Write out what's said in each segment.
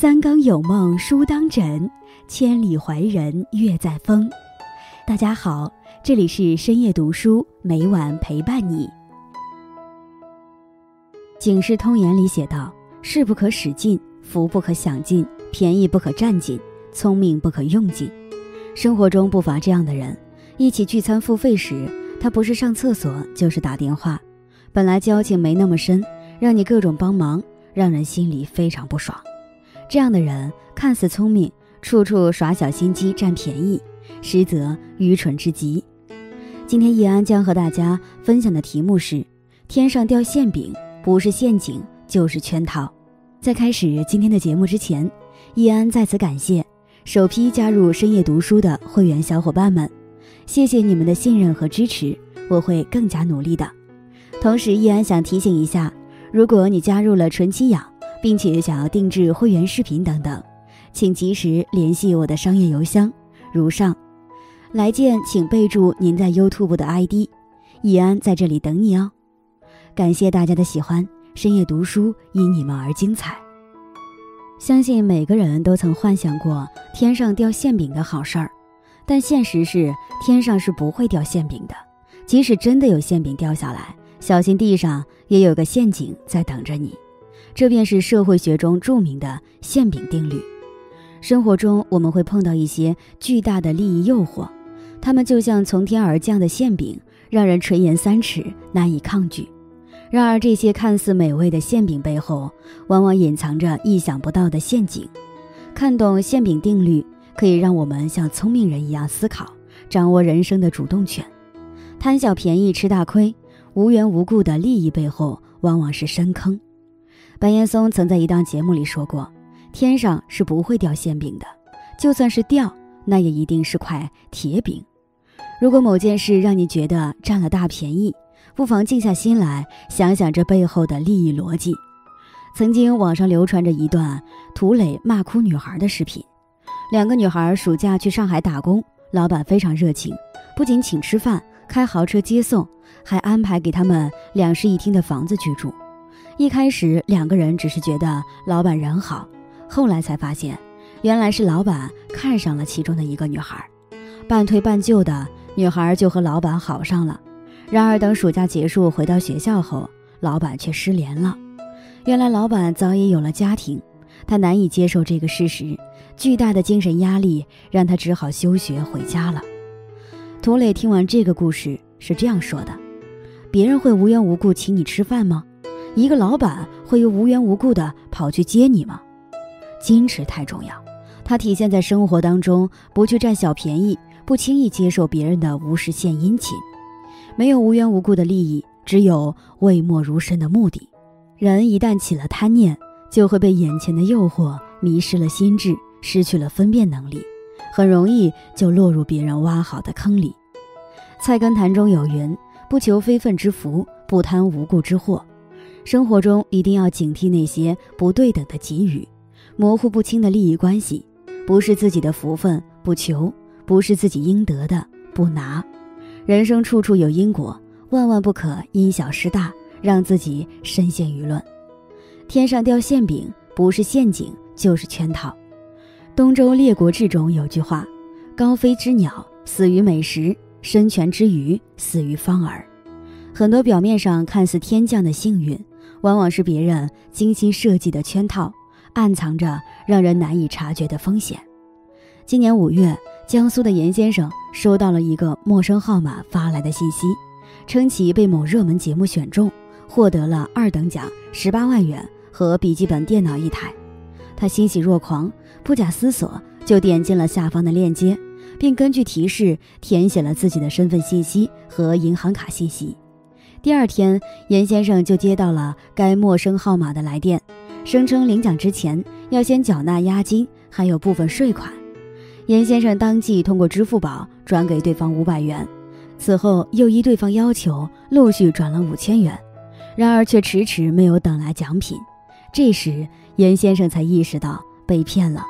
三更有梦书当枕，千里怀人月在风。大家好，这里是深夜读书，每晚陪伴你。《警世通言》里写道：“势不可使尽，福不可享尽，便宜不可占尽，聪明不可用尽。”生活中不乏这样的人，一起聚餐付费时，他不是上厕所就是打电话，本来交情没那么深，让你各种帮忙。让人心里非常不爽。这样的人看似聪明，处处耍小心机占便宜，实则愚蠢至极。今天易安将和大家分享的题目是：天上掉馅饼，不是陷阱就是圈套。在开始今天的节目之前，易安在此感谢首批加入深夜读书的会员小伙伴们，谢谢你们的信任和支持，我会更加努力的。同时，易安想提醒一下。如果你加入了纯七养，并且想要定制会员视频等等，请及时联系我的商业邮箱，如上。来见请备注您在 YouTube 的 ID，易安在这里等你哦。感谢大家的喜欢，深夜读书因你们而精彩。相信每个人都曾幻想过天上掉馅饼的好事儿，但现实是天上是不会掉馅饼的，即使真的有馅饼掉下来。小心地上也有个陷阱在等着你，这便是社会学中著名的馅饼定律。生活中我们会碰到一些巨大的利益诱惑，它们就像从天而降的馅饼，让人垂涎三尺，难以抗拒。然而，这些看似美味的馅饼背后，往往隐藏着意想不到的陷阱。看懂馅饼定律，可以让我们像聪明人一样思考，掌握人生的主动权。贪小便宜吃大亏。无缘无故的利益背后，往往是深坑。白岩松曾在一档节目里说过：“天上是不会掉馅饼的，就算是掉，那也一定是块铁饼。”如果某件事让你觉得占了大便宜，不妨静下心来想想这背后的利益逻辑。曾经网上流传着一段涂磊骂哭女孩的视频：两个女孩暑假去上海打工，老板非常热情，不仅请吃饭。开豪车接送，还安排给他们两室一厅的房子居住。一开始两个人只是觉得老板人好，后来才发现，原来是老板看上了其中的一个女孩。半推半就的女孩就和老板好上了。然而等暑假结束回到学校后，老板却失联了。原来老板早已有了家庭，他难以接受这个事实，巨大的精神压力让他只好休学回家了。涂磊听完这个故事是这样说的：“别人会无缘无故请你吃饭吗？一个老板会无缘无故的跑去接你吗？矜持太重要，它体现在生活当中，不去占小便宜，不轻易接受别人的无事献殷勤，没有无缘无故的利益，只有讳莫如深的目的。人一旦起了贪念，就会被眼前的诱惑迷失了心智，失去了分辨能力。”很容易就落入别人挖好的坑里。菜根谭中有云：“不求非分之福，不贪无故之祸。”生活中一定要警惕那些不对等的给予，模糊不清的利益关系。不是自己的福分不求，不是自己应得的不拿。人生处处有因果，万万不可因小失大，让自己深陷舆论。天上掉馅饼，不是陷阱就是圈套。东周列国志中有句话：“高飞之鸟死于美食，深泉之鱼死于方饵。”很多表面上看似天降的幸运，往往是别人精心设计的圈套，暗藏着让人难以察觉的风险。今年五月，江苏的严先生收到了一个陌生号码发来的信息，称其被某热门节目选中，获得了二等奖十八万元和笔记本电脑一台。他欣喜若狂，不假思索就点进了下方的链接，并根据提示填写了自己的身份信息和银行卡信息。第二天，严先生就接到了该陌生号码的来电，声称领奖之前要先缴纳押金，还有部分税款。严先生当即通过支付宝转给对方五百元，此后又依对方要求陆续转了五千元，然而却迟迟没有等来奖品。这时，严先生才意识到被骗了。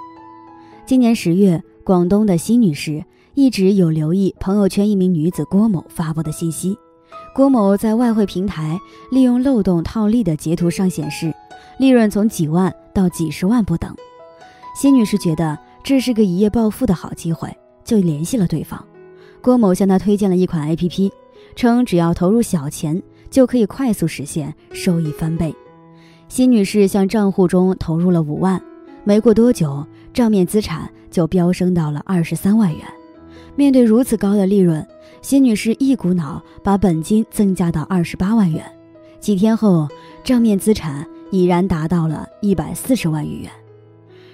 今年十月，广东的辛女士一直有留意朋友圈一名女子郭某发布的信息。郭某在外汇平台利用漏洞套利的截图上显示，利润从几万到几十万不等。辛女士觉得这是个一夜暴富的好机会，就联系了对方。郭某向她推荐了一款 APP，称只要投入小钱就可以快速实现收益翻倍。辛女士向账户中投入了五万，没过多久，账面资产就飙升到了二十三万元。面对如此高的利润，辛女士一股脑把本金增加到二十八万元。几天后，账面资产已然达到了一百四十万余元。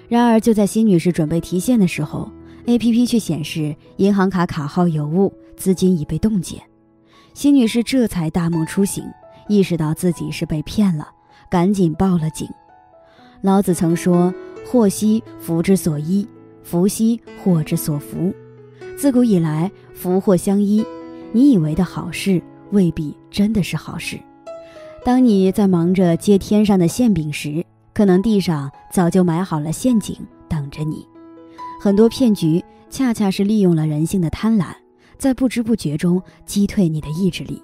然而，就在辛女士准备提现的时候，APP 却显示银行卡卡号有误，资金已被冻结。辛女士这才大梦初醒，意识到自己是被骗了，赶紧报了警。老子曾说：“祸兮福之所依，福兮祸之所伏。”自古以来，福祸相依。你以为的好事，未必真的是好事。当你在忙着接天上的馅饼时，可能地上早就埋好了陷阱等着你。很多骗局恰恰是利用了人性的贪婪，在不知不觉中击退你的意志力。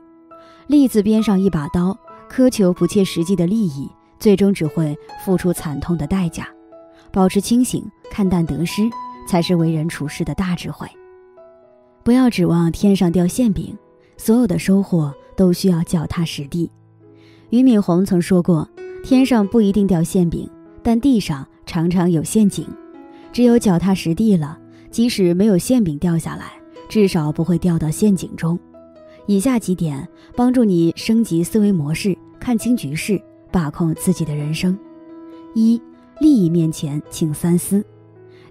利字边上一把刀，苛求不切实际的利益，最终只会付出惨痛的代价。保持清醒，看淡得失，才是为人处事的大智慧。不要指望天上掉馅饼，所有的收获都需要脚踏实地。俞敏洪曾说过。天上不一定掉馅饼，但地上常常有陷阱。只有脚踏实地了，即使没有馅饼掉下来，至少不会掉到陷阱中。以下几点帮助你升级思维模式，看清局势，把控自己的人生：一、利益面前请三思。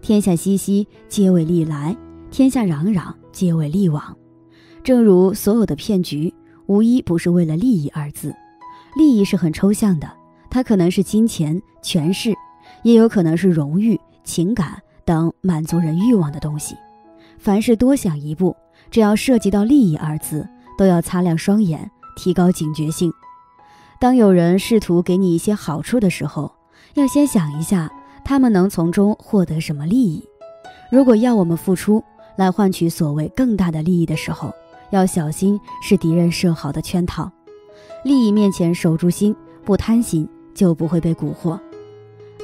天下熙熙，皆为利来；天下攘攘，皆为利往。正如所有的骗局，无一不是为了利益二字。利益是很抽象的。它可能是金钱、权势，也有可能是荣誉、情感等满足人欲望的东西。凡事多想一步，只要涉及到利益二字，都要擦亮双眼，提高警觉性。当有人试图给你一些好处的时候，要先想一下，他们能从中获得什么利益。如果要我们付出来换取所谓更大的利益的时候，要小心是敌人设好的圈套。利益面前守住心，不贪心。就不会被蛊惑。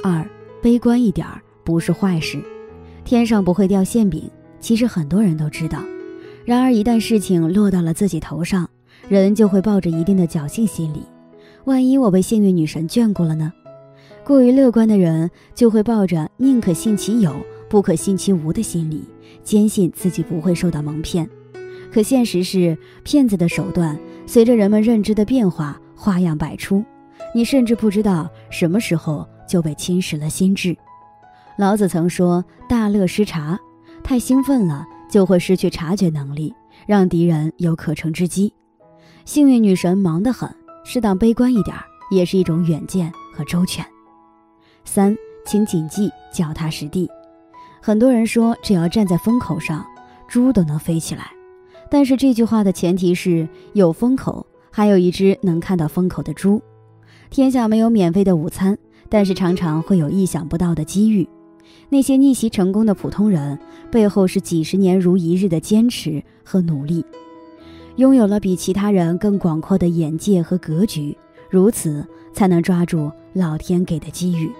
二，悲观一点儿不是坏事。天上不会掉馅饼，其实很多人都知道。然而一旦事情落到了自己头上，人就会抱着一定的侥幸心理。万一我被幸运女神眷顾了呢？过于乐观的人就会抱着宁可信其有，不可信其无的心理，坚信自己不会受到蒙骗。可现实是，骗子的手段随着人们认知的变化，花样百出。你甚至不知道什么时候就被侵蚀了心智。老子曾说：“大乐失察，太兴奋了就会失去察觉能力，让敌人有可乘之机。”幸运女神忙得很，适当悲观一点也是一种远见和周全。三，请谨记脚踏实地。很多人说，只要站在风口上，猪都能飞起来。但是这句话的前提是有风口，还有一只能看到风口的猪。天下没有免费的午餐，但是常常会有意想不到的机遇。那些逆袭成功的普通人，背后是几十年如一日的坚持和努力，拥有了比其他人更广阔的眼界和格局，如此才能抓住老天给的机遇，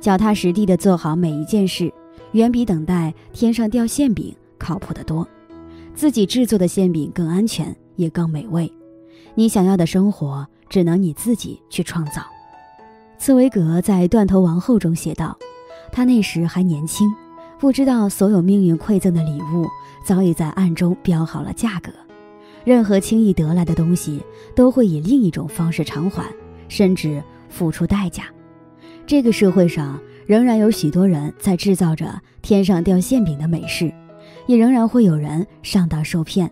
脚踏实地的做好每一件事，远比等待天上掉馅饼靠谱得多。自己制作的馅饼更安全，也更美味。你想要的生活。只能你自己去创造。茨威格在《断头王后》中写道：“他那时还年轻，不知道所有命运馈赠的礼物早已在暗中标好了价格。任何轻易得来的东西，都会以另一种方式偿还，甚至付出代价。这个社会上仍然有许多人在制造着天上掉馅饼的美事，也仍然会有人上当受骗。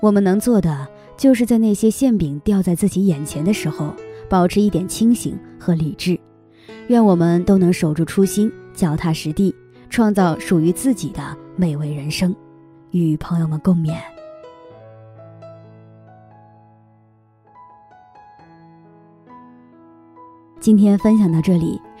我们能做的。”就是在那些馅饼掉在自己眼前的时候，保持一点清醒和理智。愿我们都能守住初心，脚踏实地，创造属于自己的美味人生。与朋友们共勉。今天分享到这里，